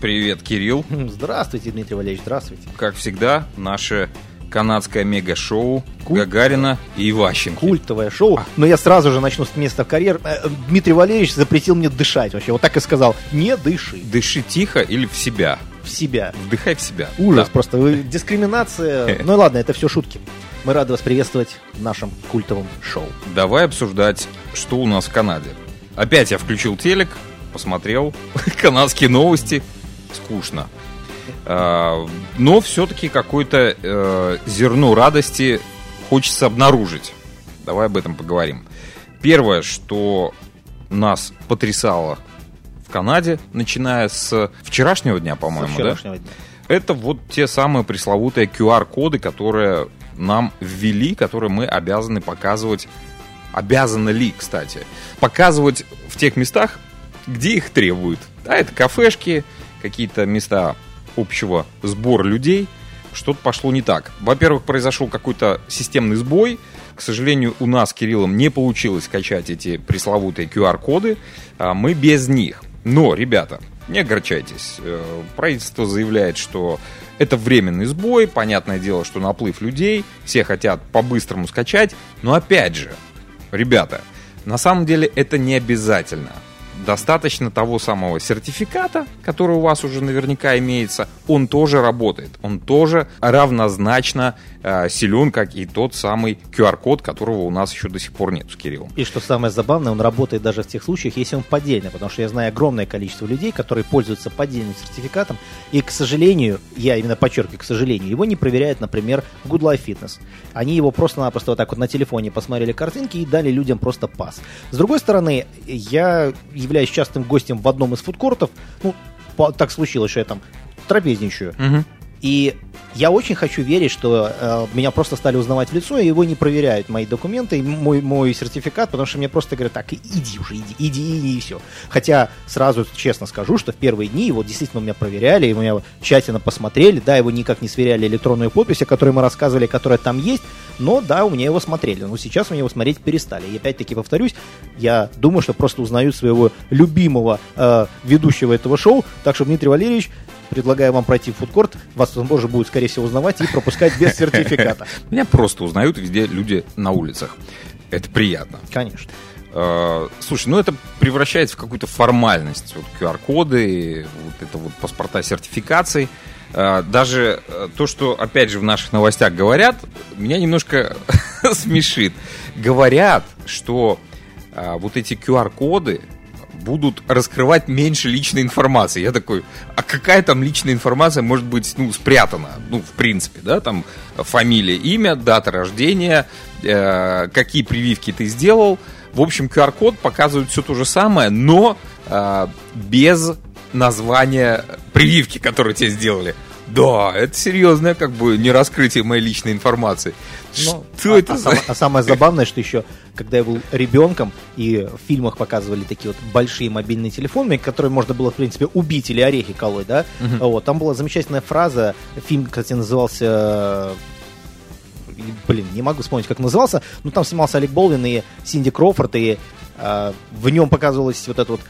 Привет, Кирилл. Здравствуйте, Дмитрий Валерьевич, здравствуйте. Как всегда, наше канадское мега-шоу Куль... Гагарина и Иващенко. Культовое шоу. А. Но я сразу же начну с места карьер. Э, Дмитрий Валерьевич запретил мне дышать вообще. Вот так и сказал. Не дыши. Дыши тихо или в себя? В себя. Вдыхай в себя. Ужас да. просто. Дискриминация. Ну ладно, это все шутки. Мы рады вас приветствовать в нашем культовом шоу. Давай обсуждать, что у нас в Канаде. Опять я включил телек, посмотрел канадские новости. Скучно. А, но все-таки какое-то э, зерно радости хочется обнаружить. Давай об этом поговорим. Первое, что нас потрясало в Канаде, начиная с вчерашнего дня, по-моему, да? Дня. Это вот те самые пресловутые QR-коды, которые нам ввели, которые мы обязаны показывать. Обязаны ли, кстати, показывать в тех местах, где их требуют. А это кафешки, какие-то места общего сбора людей, что-то пошло не так. Во-первых, произошел какой-то системный сбой. К сожалению, у нас, Кириллом, не получилось скачать эти пресловутые QR-коды. А мы без них. Но, ребята, не огорчайтесь. Э, правительство заявляет, что это временный сбой. Понятное дело, что наплыв людей. Все хотят по-быстрому скачать. Но опять же, ребята, на самом деле это не обязательно достаточно того самого сертификата, который у вас уже наверняка имеется, он тоже работает, он тоже равнозначно э, силен, как и тот самый QR-код, которого у нас еще до сих пор нет с Кириллом. И что самое забавное, он работает даже в тех случаях, если он поддельный, потому что я знаю огромное количество людей, которые пользуются поддельным сертификатом, и, к сожалению, я именно подчеркиваю, к сожалению, его не проверяют, например, Good Life Fitness. Они его просто-напросто вот так вот на телефоне посмотрели картинки и дали людям просто пас. С другой стороны, я являюсь частым гостем в одном из фудкортов. Ну, по, так случилось, что я там трапезничаю. Угу. И я очень хочу верить, что э, меня просто стали узнавать в лицо, и его не проверяют мои документы, и мой, мой сертификат, потому что мне просто говорят, так, иди уже, иди, иди, иди, и все. Хотя сразу честно скажу, что в первые дни его действительно меня проверяли, и меня тщательно посмотрели, да, его никак не сверяли электронную подпись, о которой мы рассказывали, которая там есть, но да, у меня его смотрели, но сейчас у меня его смотреть перестали. И опять-таки повторюсь, я думаю, что просто узнают своего любимого э, ведущего этого шоу, так что, Дмитрий Валерьевич, предлагаю вам пройти в фудкорт, вас тоже будет, скорее всего, узнавать и пропускать без сертификата. Меня просто узнают везде люди на улицах. Это приятно. Конечно. А, слушай, ну это превращается в какую-то формальность. Вот QR-коды, вот это вот паспорта сертификаций. А, даже э, то, что, опять же, в наших новостях говорят, меня немножко смешит. Говорят, что а, вот эти QR-коды будут раскрывать меньше личной информации. Я такой, а какая там личная информация может быть, ну, спрятана? Ну, в принципе, да, там фамилия, имя, дата рождения, э, какие прививки ты сделал. В общем, QR-код показывает все то же самое, но э, без названия прививки, которую тебе сделали. Да, это серьезное как бы не раскрытие моей личной информации. Ну, что а, это а, за... а самое забавное, что еще, когда я был ребенком, и в фильмах показывали такие вот большие мобильные телефоны, которые можно было, в принципе, убить или орехи колоть, да, угу. вот, там была замечательная фраза, фильм, кстати, назывался блин, не могу вспомнить, как назывался, но там снимался Олег Болвин и Синди Кроуфорд, и э, в нем показывалась вот эта вот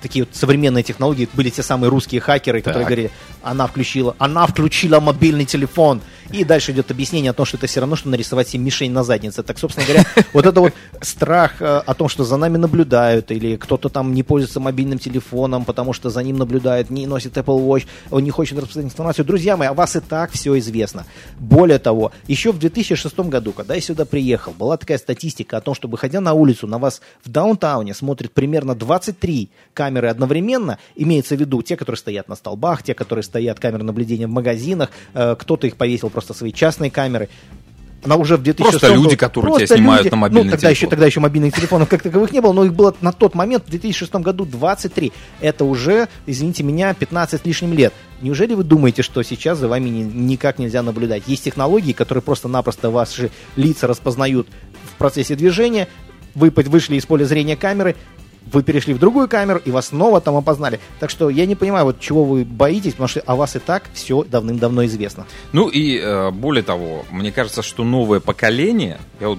такие вот современные технологии, были те самые русские хакеры, которые так. говорили, она включила, она включила мобильный телефон. И дальше идет объяснение о том, что это все равно, что нарисовать себе мишень на заднице. Так, собственно говоря, вот это вот страх э, о том, что за нами наблюдают, или кто-то там не пользуется мобильным телефоном, потому что за ним наблюдают, не носит Apple Watch, он не хочет распространять информацию. Друзья мои, о вас и так все известно. Более того, еще в 2006 году, когда я сюда приехал, была такая статистика о том, что выходя на улицу, на вас в даунтауне смотрит примерно 23 камеры одновременно, имеется в виду те, которые стоят на столбах, те, которые стоят камеры наблюдения в магазинах, э, кто-то их повесил просто свои частные камеры. Она уже в 2006 Просто люди, которые просто тебя снимают люди, на мобильный ну, тогда телефон. Еще, тогда еще мобильных телефонов как таковых не было, но их было на тот момент, в 2006 году, 23. Это уже, извините меня, 15 лишним лет. Неужели вы думаете, что сейчас за вами никак нельзя наблюдать? Есть технологии, которые просто-напросто ваши лица распознают в процессе движения, вы вышли из поля зрения камеры, вы перешли в другую камеру, и вас снова там опознали. Так что я не понимаю, вот чего вы боитесь, потому что о вас и так все давным-давно известно. Ну и э, более того, мне кажется, что новое поколение, я вот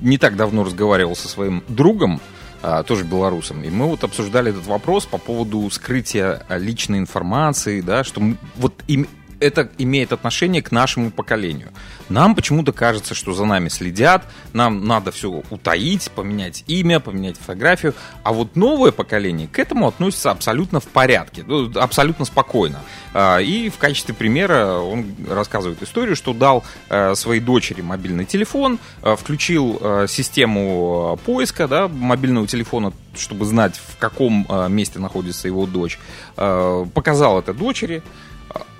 не так давно разговаривал со своим другом, а, тоже белорусом. И мы вот обсуждали этот вопрос по поводу скрытия личной информации, да, что мы, вот им, это имеет отношение к нашему поколению. Нам почему-то кажется, что за нами следят, нам надо все утаить, поменять имя, поменять фотографию, а вот новое поколение к этому относится абсолютно в порядке, ну, абсолютно спокойно. А, и в качестве примера он рассказывает историю, что дал э, своей дочери мобильный телефон, э, включил э, систему поиска да, мобильного телефона, чтобы знать, в каком месте находится его дочь, показал это дочери,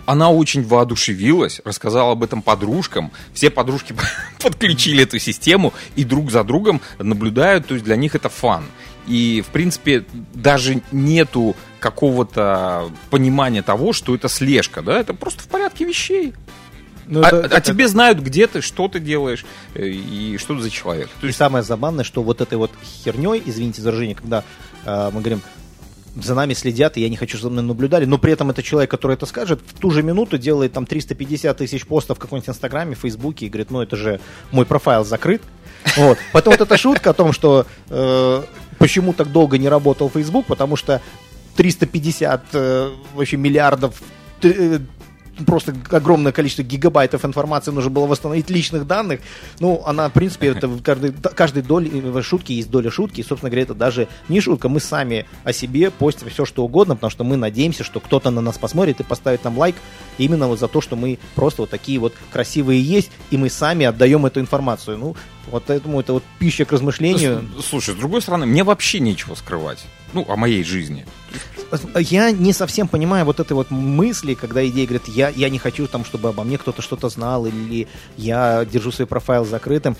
она очень воодушевилась, рассказала об этом подружкам. Все подружки подключили эту систему и друг за другом наблюдают, то есть для них это фан. И, в принципе, даже нету какого-то понимания того, что это слежка, да, это просто в порядке вещей. Ну, а, это, а это... тебе знают, где ты, что ты делаешь э, и что ты за человек. То есть... И самое забавное, что вот этой вот херней, извините за выражение, когда э, мы говорим, за нами следят, и я не хочу, чтобы мной наблюдали, но при этом это человек, который это скажет, в ту же минуту делает там 350 тысяч постов в каком-нибудь Инстаграме, Фейсбуке, и говорит, ну это же мой профайл закрыт. Вот. Потом вот эта шутка о том, что э, почему так долго не работал Facebook, потому что 350 э, вообще миллиардов э, просто огромное количество гигабайтов информации нужно было восстановить личных данных. Ну, она, в принципе, это в каждой, каждой доле э, шутки есть доля шутки. И, собственно говоря, это даже не шутка. Мы сами о себе постим все, что угодно, потому что мы надеемся, что кто-то на нас посмотрит и поставит нам лайк именно вот за то, что мы просто вот такие вот красивые есть, и мы сами отдаем эту информацию. Ну, вот поэтому это вот пища к размышлению. Слушай, с другой стороны, мне вообще нечего скрывать. Ну, о моей жизни. Я не совсем понимаю вот этой вот мысли, когда идея говорит, я, я не хочу там, чтобы обо мне кто-то что-то знал, или я держу свой профайл закрытым.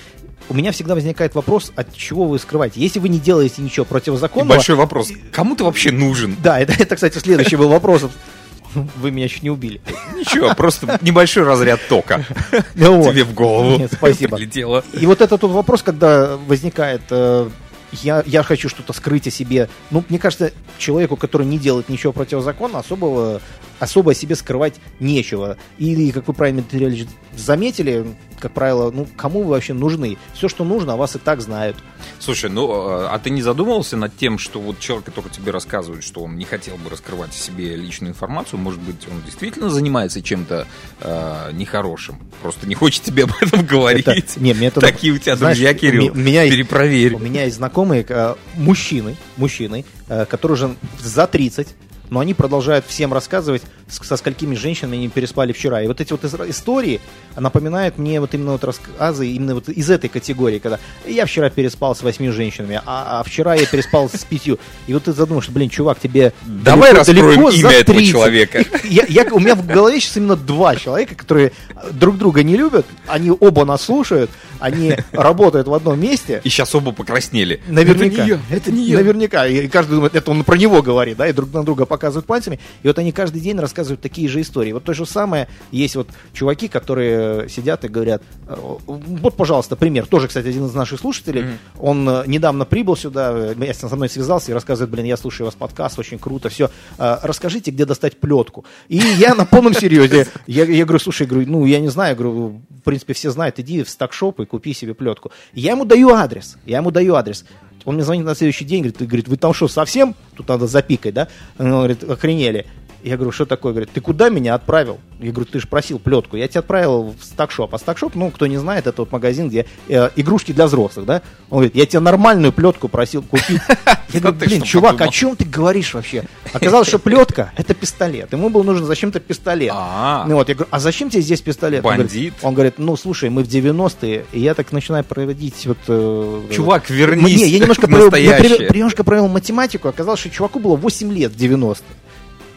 У меня всегда возникает вопрос, от чего вы скрываете. Если вы не делаете ничего противозаконного... И большой вопрос, кому ты вообще нужен? Да, это, это кстати, следующий был вопрос. Вы меня чуть не убили. Ничего, просто небольшой разряд тока ну тебе в голову Нет, спасибо. И вот этот вопрос, когда возникает, э, я, я хочу что-то скрыть о себе. Ну, мне кажется, человеку, который не делает ничего противозаконно, особого особо о себе скрывать нечего. Или, как вы правильно, Ильич, заметили, как правило, ну, кому вы вообще нужны? Все, что нужно, о вас и так знают. Слушай, ну, а ты не задумывался над тем, что вот человек, который тебе рассказывает, что он не хотел бы раскрывать себе личную информацию, может быть, он действительно занимается чем-то э, нехорошим, просто не хочет тебе об этом говорить. Это, не, мне это, Такие у тебя знаешь, друзья, Кирилл, меня перепроверь. У меня есть знакомые э, мужчины, мужчины, э, которые уже за 30, но они продолжают всем рассказывать, со сколькими женщинами они переспали вчера. И вот эти вот истории напоминают мне вот именно вот рассказы именно вот из этой категории, когда я вчера переспал с восьми женщинами, а, а вчера я переспал с пятью. И вот ты задумаешься, блин, чувак, тебе Давай далеко, далеко имя этого человека. Я, я, у меня в голове сейчас именно два человека, которые друг друга не любят, они оба нас слушают, они работают в одном месте. И сейчас оба покраснели. Наверняка. Это не я, это не я. Наверняка. И каждый думает, это он про него говорит, да, и друг на друга показывают пальцами. И вот они каждый день рассказывают такие же истории. Вот то же самое, есть вот чуваки, которые сидят и говорят, «Э, вот, пожалуйста, пример. Тоже, кстати, один из наших слушателей. Mm-hmm. Он э, недавно прибыл сюда, я со мной связался и рассказывает, блин, я слушаю вас подкаст, очень круто, все. «Э, расскажите, где достать плетку. И я на полном серьезе. Я, я говорю, слушай, говорю, ну, я не знаю, говорю, в принципе, все знают, иди в стакшоп и купи себе плетку. Я ему даю адрес, я ему даю адрес. Он мне звонит на следующий день, говорит, говорит, вы там что, совсем? Тут надо запикать, да? Он говорит, охренели. Я говорю, что такое? Говорит, ты куда меня отправил? Я говорю, ты же просил плетку. Я тебя отправил в стакшоп. А стакшоп, ну, кто не знает, это вот магазин, где э, игрушки для взрослых, да? Он говорит, я тебе нормальную плетку просил купить. Я говорю, блин, чувак, о чем ты говоришь вообще? Оказалось, что плетка — это пистолет. Ему был нужен зачем-то пистолет. А. Ну вот, я говорю, а зачем тебе здесь пистолет? Бандит? Он говорит, ну, слушай, мы в 90-е, и я так начинаю проводить вот... Э, чувак, вернись Не, я немножко провел математику, оказалось, что чуваку было 8 лет в 90-е.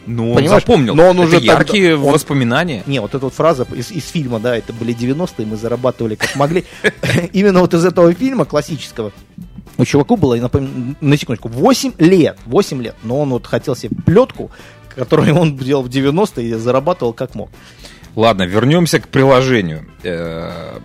Ну, он Понимаешь? запомнил. Но он уже это яркие тогда, он, воспоминания. Не, вот эта вот фраза из, из фильма, да, это были 90-е, мы зарабатывали как могли. Именно вот из этого фильма классического у чуваку было, напомню, на секундочку, 8 лет, 8 лет, но он вот хотел себе плетку, которую он делал в 90-е и зарабатывал как мог. Ладно, вернемся к приложению э,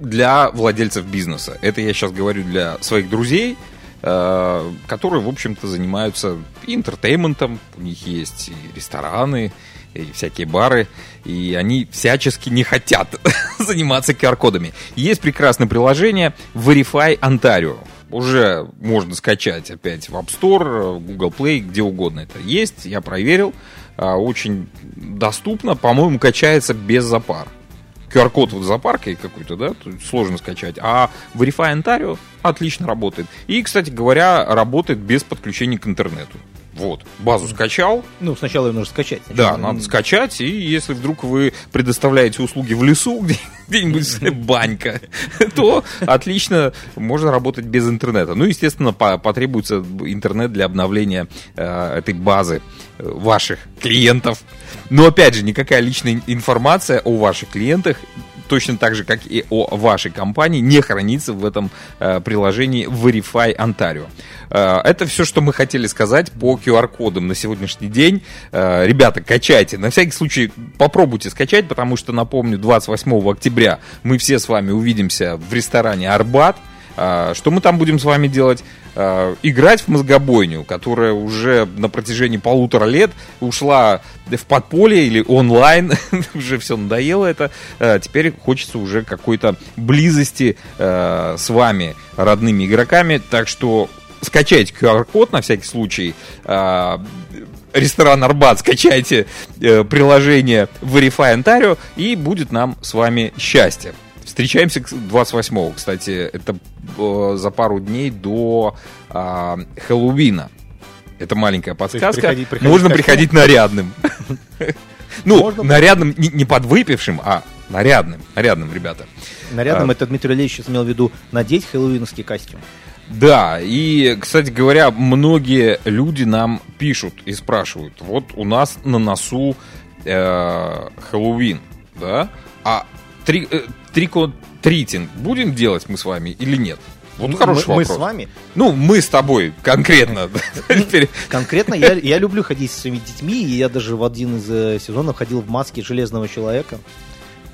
для владельцев бизнеса. Это я сейчас говорю для своих друзей, которые, в общем-то, занимаются интертейментом. У них есть и рестораны, и всякие бары, и они всячески не хотят заниматься QR-кодами. Есть прекрасное приложение Verify Ontario. уже можно скачать опять в App Store, Google Play, где угодно это есть. Я проверил. А, очень доступно. По-моему, качается без запар. QR-код за паркой какой-то, да, сложно скачать. А Verify Ontario отлично работает. И, кстати говоря, работает без подключения к интернету. Вот, базу скачал. Ну, сначала ее нужно скачать. Сначала. Да, надо скачать, и если вдруг вы предоставляете услуги в лесу, где, где-нибудь банька, то отлично можно работать без интернета. Ну, естественно, потребуется интернет для обновления э, этой базы э, ваших клиентов. Но, опять же, никакая личная информация о ваших клиентах точно так же, как и о вашей компании, не хранится в этом э, приложении Verify Ontario. Э, это все, что мы хотели сказать по QR-кодам на сегодняшний день. Э, ребята, качайте. На всякий случай попробуйте скачать, потому что, напомню, 28 октября мы все с вами увидимся в ресторане «Арбат». Э, что мы там будем с вами делать? Э, играть в мозгобойню, которая уже на протяжении полутора лет ушла в подполье или онлайн, уже все надоело это, э, теперь хочется уже какой-то близости э, с вами, родными игроками, так что скачайте QR-код на всякий случай, ресторан Арбат, скачайте приложение Verify Ontario, и будет нам с вами счастье. Встречаемся 28-го, кстати, это за пару дней до э, Хэллоуина. Это маленькая подсказка. Приходи, приходи, Можно приходить нарядным. Ну, нарядным, не подвыпившим, а нарядным. Нарядным, ребята. Нарядным, а. это Дмитрий Ильич имел в виду надеть хэллоуинский костюм. Да, и, кстати говоря, многие люди нам пишут и спрашивают, вот у нас на носу э, Хэллоуин, да, а три, э, трико, тритинг будем делать мы с вами или нет? Вот мы, хороший мы, вопрос. Мы с вами? Ну, мы с тобой конкретно. Конкретно я, я люблю ходить со своими детьми, и я даже в один из э, сезонов ходил в маске Железного Человека.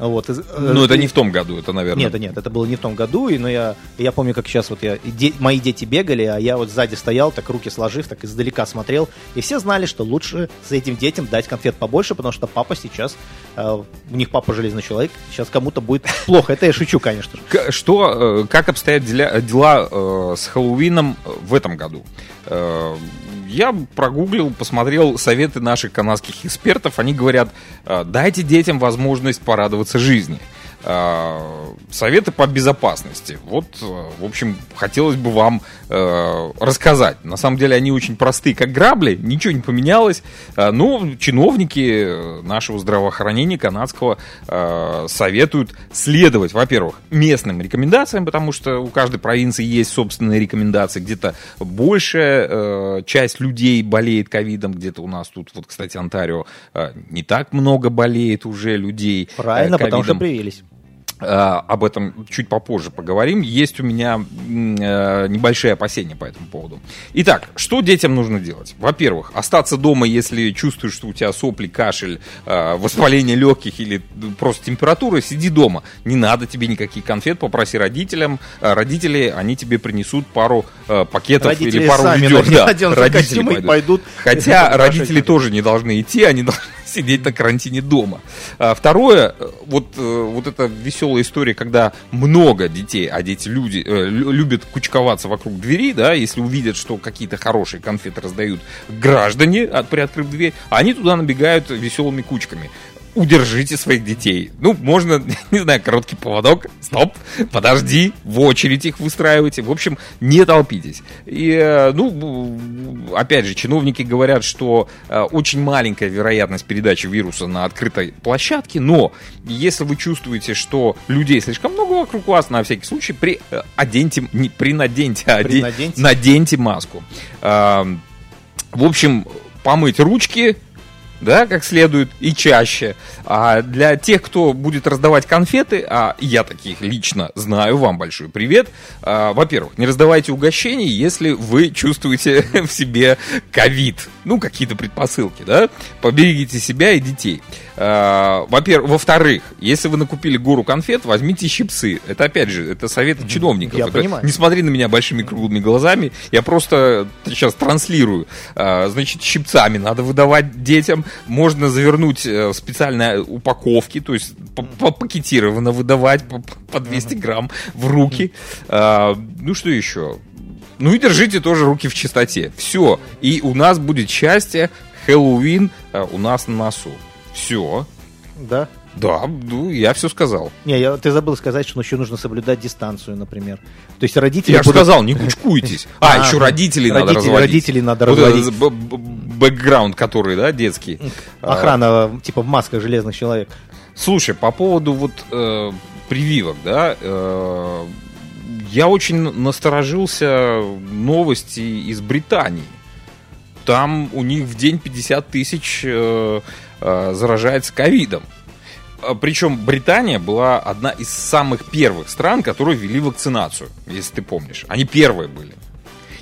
Вот. Э, ну, это не в том году, это, наверное. Нет, нет, это было не в том году, и, но я, я помню, как сейчас вот я, де, мои дети бегали, а я вот сзади стоял, так руки сложив, так издалека смотрел, и все знали, что лучше с этим детям дать конфет побольше, потому что папа сейчас, э, у них папа железный человек, сейчас кому-то будет плохо. Это я шучу, конечно же. Что, э, как обстоят дела, дела э, с Хэллоуином в этом году? Э, я прогуглил, посмотрел советы наших канадских экспертов. Они говорят, «Э, дайте детям возможность порадоваться жизни. Э, советы по безопасности. Вот, э, в общем, хотелось бы вам э, рассказать. На самом деле они очень простые, как грабли, ничего не поменялось. Но чиновники нашего здравоохранения канадского э, советуют следовать, во-первых, местным рекомендациям, потому что у каждой провинции есть собственные рекомендации. Где-то большая э, часть людей болеет ковидом, где-то у нас тут, вот, кстати, Онтарио, не так много болеет уже людей. Правильно, потому что привились. Э, об этом чуть попозже поговорим. Есть у меня э, небольшие опасения по этому поводу. Итак, что детям нужно делать? Во-первых, остаться дома, если чувствуешь, что у тебя сопли, кашель, э, воспаление легких или просто температура, сиди дома. Не надо тебе никаких конфет, попроси родителям. Родители, они тебе принесут пару пакетов родители или пару ведер. Да, родители пойдут. пойдут. Хотя родители тоже не должны идти, они должны сидеть на карантине дома. А второе, вот, вот эта веселая история, когда много детей, а дети люди, э, любят кучковаться вокруг двери, да, если увидят, что какие-то хорошие конфеты раздают граждане, от, приоткрыв дверь, они туда набегают веселыми кучками удержите своих детей. Ну, можно, не знаю, короткий поводок, стоп, подожди, в очередь их выстраивайте. В общем, не толпитесь. И, э, ну, опять же, чиновники говорят, что э, очень маленькая вероятность передачи вируса на открытой площадке, но если вы чувствуете, что людей слишком много вокруг вас, на всякий случай, при, э, оденьте, не принаденьте, а оде, наденьте. наденьте маску. В общем, помыть ручки, да, как следует и чаще. А для тех, кто будет раздавать конфеты, а я таких лично знаю, вам большой привет. А, во-первых, не раздавайте угощений, если вы чувствуете в себе ковид. Ну, какие-то предпосылки, да. Поберегите себя и детей. А, во-первых, во-вторых, если вы накупили гору конфет, возьмите щипцы. Это, опять же, это совет чиновников. Я это, понимаю. Не смотри на меня большими круглыми глазами. Я просто сейчас транслирую. А, значит, щипцами надо выдавать детям можно завернуть э, в специальные упаковки, то есть пакетированно выдавать по 200 грамм в руки. Ну что еще? Ну и держите тоже руки в чистоте. Все. И у нас будет счастье. Хэллоуин э, у нас на носу. Все. Да? Да, ну, я все сказал. Не, я, ты забыл сказать, что еще нужно соблюдать дистанцию, например. То есть родители... Я же будут- сказал, не кучкуйтесь. А, еще родителей надо родители- разводить. Родителей надо Вот разводить. бэкграунд, который, да, детский. А, Охрана, типа в масках железных человек. Слушай, по поводу вот э, прививок, да, э, я очень насторожился новости из Британии. Там у них в день 50 тысяч э, заражается ковидом. А, Причем Британия была одна из самых первых стран, которые ввели вакцинацию, если ты помнишь. Они первые были.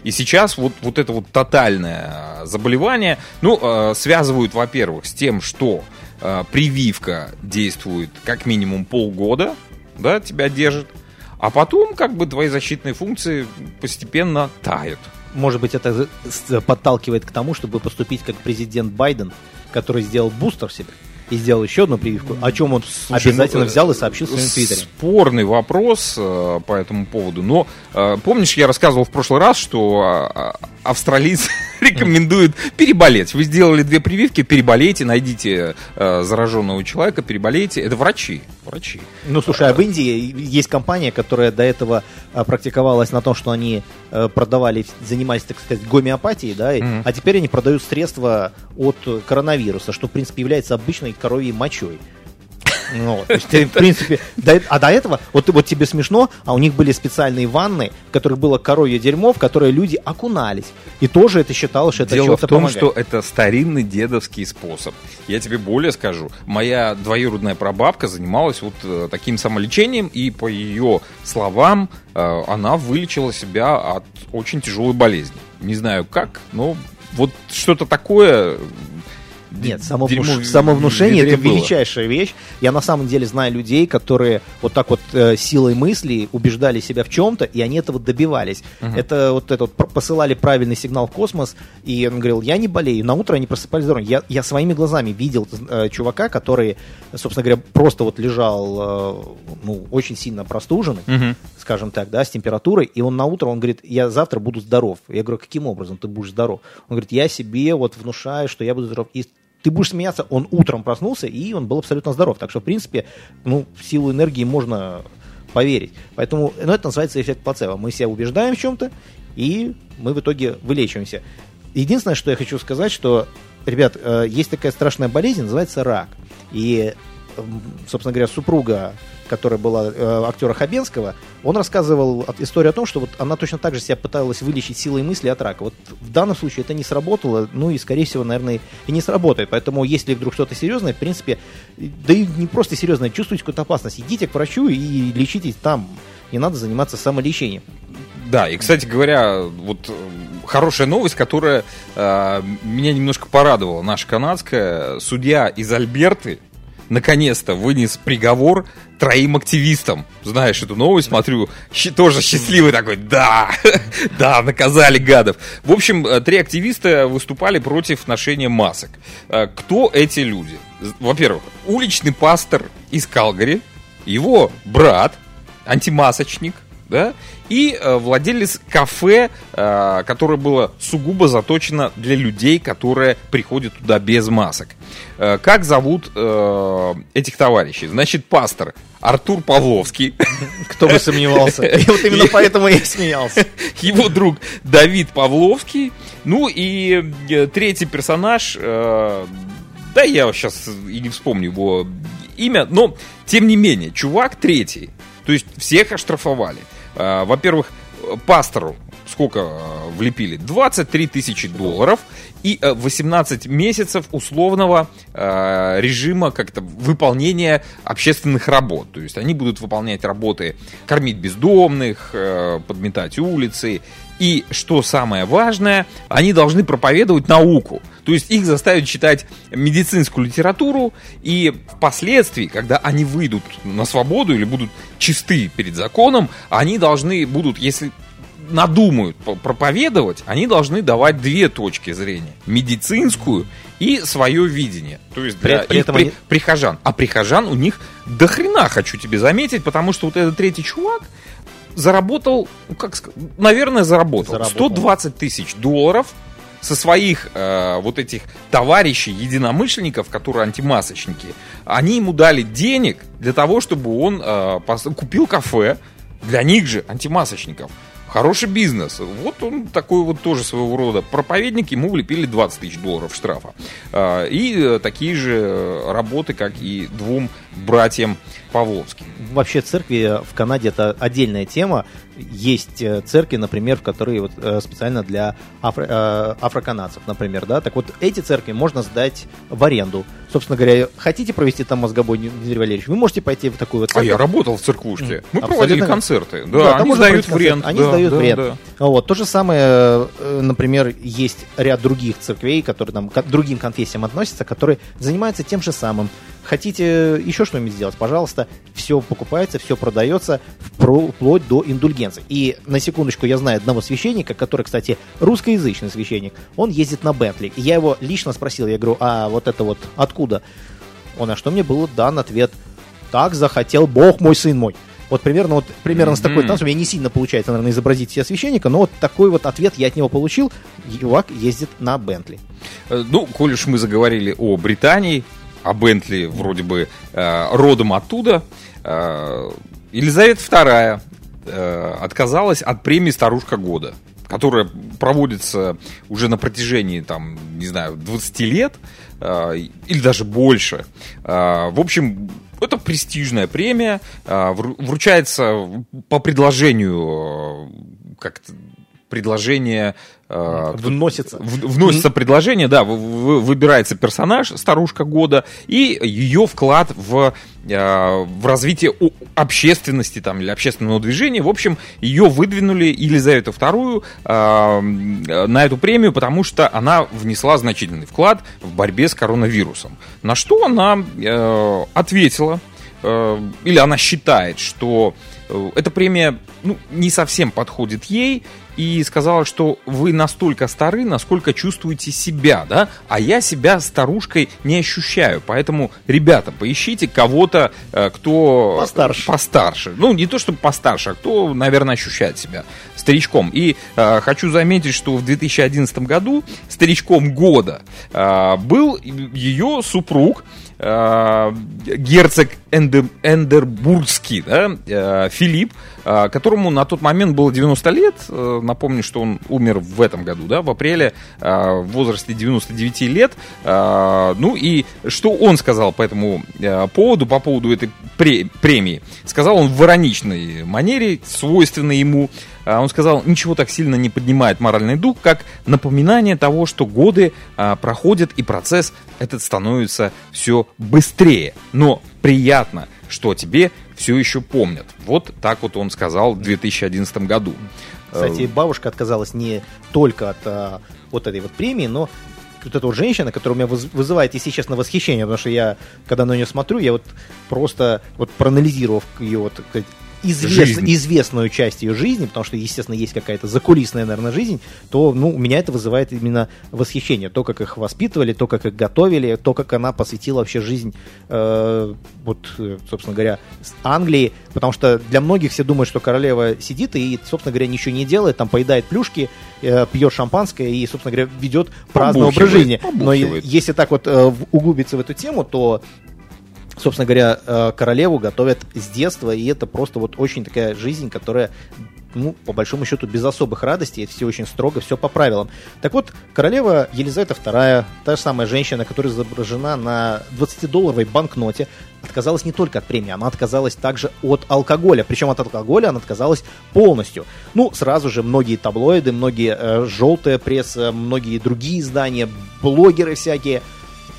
И сейчас вот, вот это вот тотальное э, заболевание, ну, э, связывают, во-первых, с тем, что э, прививка действует как минимум полгода, да, тебя держит, а потом как бы твои защитные функции постепенно тают. Может быть, это подталкивает к тому, чтобы поступить как президент Байден, который сделал бустер себе и сделал еще одну прививку, о чем он Слушай, обязательно ну, взял и сообщил в своем твиттере. Спорный вопрос э, по этому поводу. Но э, помнишь, я рассказывал в прошлый раз, что а, австралийцы рекомендуют переболеть. Вы сделали две прививки, переболейте, найдите э, зараженного человека, переболейте. Это врачи. Врачи. Ну, слушай, а в Индии есть компания, которая до этого а, практиковалась на том, что они э, продавали, занимались, так сказать, гомеопатией, да, Мгм. а теперь они продают средства от э, коронавируса, что, в принципе, является обычной коровьей мочой. Ну, вот, то есть, ты, в принципе, до- а до этого, вот, вот тебе смешно, а у них были специальные ванны, в которых было коровье дерьмо, в которое люди окунались. И тоже это считалось, что это Дело в том, помогает. что это старинный дедовский способ. Я тебе более скажу. Моя двоюродная прабабка занималась вот э, таким самолечением, и по ее словам, э, она вылечила себя от очень тяжелой болезни. Не знаю как, но вот что-то такое... Нет, самовнуш- дерьмо в самовнушение ведре это было. величайшая вещь. Я на самом деле знаю людей, которые вот так вот э, силой мысли убеждали себя в чем-то, и они этого добивались. Это вот это вот посылали правильный сигнал в космос, и он говорил, я не болею. На утро они просыпались здоровыми. Я, я своими глазами видел э, чувака, который, собственно говоря, просто вот лежал, э, ну, очень сильно простуженный, Мгм. скажем так, да, с температурой, и он на утро, он говорит, я завтра буду здоров. Я говорю, каким образом ты будешь здоров? Он говорит, я себе вот внушаю, что я буду здоров. И ты будешь смеяться, он утром проснулся, и он был абсолютно здоров. Так что, в принципе, ну, в силу энергии можно поверить. Поэтому, ну, это называется эффект плацебо. Мы себя убеждаем в чем-то, и мы в итоге вылечиваемся. Единственное, что я хочу сказать, что, ребят, э, есть такая страшная болезнь, называется рак. И, собственно говоря, супруга, которая была э, актера Хабенского, он рассказывал историю о том, что вот она точно так же себя пыталась вылечить силой мысли от рака. Вот в данном случае это не сработало, ну и, скорее всего, наверное, и не сработает. Поэтому, если вдруг что-то серьезное, в принципе, да и не просто серьезное, чувствуете какую-то опасность, идите к врачу и лечитесь там. Не надо заниматься самолечением. Да, и, кстати говоря, вот э, хорошая новость, которая э, меня немножко порадовала, наша канадская, судья из Альберты наконец-то вынес приговор троим активистам. Знаешь эту новость, смотрю, тоже счастливый такой, да, да, наказали гадов. В общем, э, три активиста выступали против ношения масок. Э, Кто эти люди? Во-первых, уличный пастор из Калгари, его брат, антимасочник, да, и э, владелец кафе, э, которое было сугубо заточено для людей, которые приходят туда без масок. Э, как зовут э, этих товарищей? Значит, пастор Артур Павловский, Кто бы сомневался. И вот именно поэтому я смеялся. его друг Давид Павловский, ну и э, третий персонаж, э, да я сейчас и не вспомню его имя, но тем не менее, чувак третий, то есть всех оштрафовали. Э, Во-первых, э, пастору сколько э, влепили? 23 тысячи долларов и э, 18 месяцев условного э, режима как-то выполнения общественных работ. То есть они будут выполнять работы, кормить бездомных, э, подметать улицы. И, что самое важное, они должны проповедовать науку. То есть их заставят читать медицинскую литературу, и впоследствии, когда они выйдут на свободу или будут чисты перед законом, они должны будут, если надумают по- проповедовать, они должны давать две точки зрения. Медицинскую и свое видение. То есть При- для при их этом при- они- прихожан. А прихожан у них до хрена, хочу тебе заметить, потому что вот этот третий чувак, заработал, ну, как сказать, наверное, заработал, Заработал. 120 тысяч долларов со своих э, вот этих товарищей, единомышленников, которые антимасочники. Они ему дали денег для того, чтобы он э, купил кафе для них же, антимасочников. Хороший бизнес. Вот он такой вот тоже своего рода проповедник, ему влепили 20 тысяч долларов штрафа. А, И э, такие же работы, как и двум братьям Павловским. Вообще церкви в Канаде это отдельная тема. Есть э, церкви, например, в которые вот э, специально для афро- афроканадцев, например, да. Так вот эти церкви можно сдать в аренду. Собственно говоря, хотите провести там мозгобой, Дмитрий Валерьевич, вы можете пойти в такую вот А я работал в церквушке. Мы абсолютно проводили концерты. Да, Да, они сдают в рент. Они да, сдают да, в рент. да. Вот. То же самое, э, например, есть ряд других церквей, которые там, к другим конфессиям относятся, которые занимаются тем же самым. Хотите еще что-нибудь сделать, пожалуйста, все покупается, все продается вплоть до индульгенции. И на секундочку я знаю одного священника, который, кстати, русскоязычный священник, он ездит на Бентли. И я его лично спросил, я говорю, а вот это вот откуда? Он, а что мне было дан ответ, так захотел Бог мой, сын мой. Вот примерно, вот, примерно с такой танцем, у меня не сильно получается, наверное, изобразить себя священника, но вот такой вот ответ я от него получил. Чувак ездит на Бентли. Э, Ну, коль уж мы заговорили о Британии, о Бентли вроде бы э, родом оттуда, э, Елизавета II э, отказалась от премии «Старушка года», которая проводится уже на протяжении, там, не знаю, 20 лет или даже больше. В общем, это престижная премия, вру- вручается по предложению, как предложение э, Вносится. в- вносится предложение, да, в- в- выбирается персонаж, старушка года, и ее вклад в, э, в развитие общественности там, или общественного движения. В общем, ее выдвинули Елизавету II э, на эту премию, потому что она внесла значительный вклад в борьбе с коронавирусом. На что она э, ответила, э, или она считает, что эта премия ну, не совсем подходит ей, и сказала, что вы настолько стары, насколько чувствуете себя, да, а я себя старушкой не ощущаю, поэтому, ребята, поищите кого-то, э, кто Постарше. постарше, ну не то чтобы постарше, а кто, наверное, ощущает себя старичком. И э, хочу заметить, что в 2011 году старичком года э, был ее супруг э, герцог Эндер- Эндербургский, да, э, Филипп, э, которому на тот момент было 90 лет. Э, Напомню, что он умер в этом году, да, в апреле, э, в возрасте 99 лет. Э, Ну и что он сказал по этому э, поводу, по поводу этой пре- премии? Сказал он в ироничной манере, свойственной ему. А, Он сказал, ничего так сильно не поднимает моральный дух, как напоминание того, что годы а, проходят и процесс этот становится все быстрее. Но приятно, что тебе все еще помнят. Вот так вот он сказал в 2011 году. Кстати, Э, бабушка отказалась не только от а, вот этой вот премии, но вот эта вот женщина, которая у меня выз- вызывает, если честно, восхищение, потому что я, когда на нее смотрю, я вот просто вот проанализировав ее вот, извест- Жизнь. известную часть ее жизни, потому что, естественно, есть какая-то закулисная, наверное, жизнь, то, ну, у меня это вызывает именно восхищение. То, как их воспитывали, то, как их готовили, то, как она посвятила вообще жизнь, э, вот, э, собственно говоря, Англии, потому что для многих все думают, что королева сидит и, собственно говоря, ничего не делает, там поедает плюшки, э, пьет шампанское и, собственно говоря, ведет праздный образ Побухивает, жизни. Но побухивает. если так вот э, углубиться в эту тему, то собственно говоря, э, королеву готовят с детства, и это просто вот очень такая жизнь, которая, ну, по большому счету, без особых радостей, все очень строго, все по правилам. Так вот, королева Елизавета II, та же самая женщина, которая изображена на 20-долларовой банкноте, отказалась не только от премии, она отказалась также от алкоголя. Причем от алкоголя она отказалась полностью. Ну, сразу же многие таблоиды, многие э, желтая пресса, многие другие издания, блогеры всякие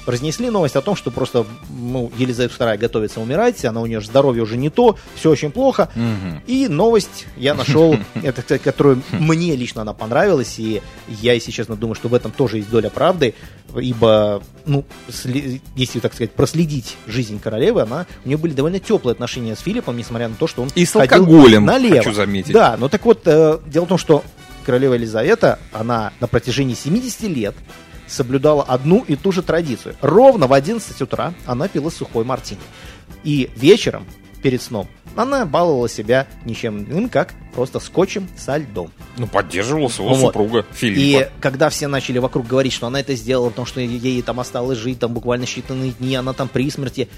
разнесли новость о том, что просто ну, Елизавета II готовится умирать, она у нее здоровье уже не то, все очень плохо. мгм. И новость я нашел, это, кстати, которую мне лично она понравилась, и я, если честно, думаю, что в этом тоже есть доля правды, ибо, ну, сли- если, так сказать, проследить жизнь королевы, она, у нее были довольно теплые отношения с Филиппом, несмотря на то, что он И с алкоголем, налево. хочу заметить. Да, но так вот, э, дело в том, что королева Елизавета, она на протяжении 70 лет соблюдала одну и ту же традицию. Ровно в 11 утра она пила сухой мартини. И вечером перед сном. Она баловала себя ничем иным, как просто скотчем со льдом. Ну, поддерживала своего Вот. супруга Филиппа. И когда все начали вокруг говорить, что она это сделала, потому что ей там осталось жить там буквально считанные дни, она там при смерти,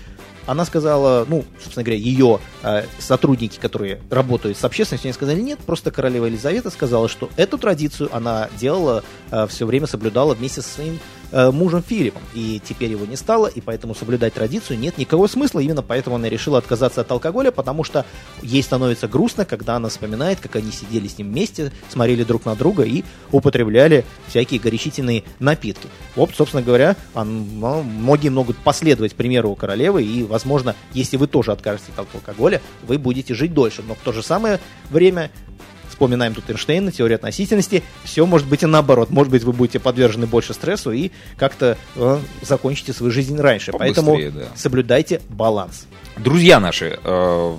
она сказала, ну, собственно говоря, ее э, сотрудники, которые работают с общественностью, они сказали, нет, просто королева Елизавета сказала, что эту традицию она делала, все время соблюдала вместе со своим э, мужем Филиппом. И теперь его не стало, и поэтому соблюдать традицию нет никакого смысла. Именно поэтому она решила отказаться от алкоголя, потому что ей становится грустно, когда она вспоминает, как они сидели с ним вместе, смотрели друг на друга и употребляли всякие горячительные напитки. Вот, собственно говоря, он- ну, многие могут последовать примеру королевы, и, возможно, если вы тоже откажетесь от алкоголя, вы будете жить дольше. Но в то же самое время Вспоминаем тут Эйнштейна, теорию относительности. Все может быть и наоборот. Может быть, вы будете подвержены больше стрессу и как-то э, закончите свою жизнь раньше. Поэтому да. соблюдайте баланс. Друзья наши, э,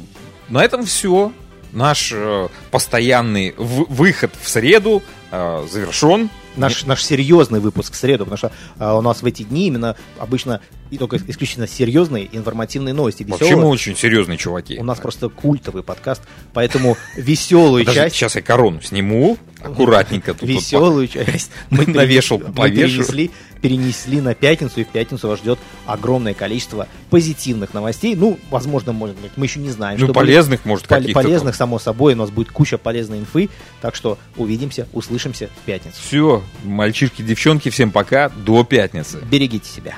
на этом все. Наш э, постоянный выход в среду э, завершен. Наш, наш серьезный выпуск в среду, потому что а, у нас в эти дни именно обычно и только исключительно серьезные информативные новости. Вообще Веселые. мы очень серьезные чуваки. У нас просто культовый подкаст, поэтому веселую Подожди, часть... сейчас я корону сниму, аккуратненько тут. Веселую часть мы, На вешалку повешу. перенесли, перенесли на пятницу, и в пятницу вас ждет огромное количество позитивных новостей. Ну, возможно, может быть, мы еще не знаем. Ну, полезных, может, будет. Пол- каких-то. полезных, само собой, у нас будет куча полезной инфы, так что увидимся, услышимся в пятницу. Все, мальчишки, девчонки, всем пока, до пятницы. Берегите себя.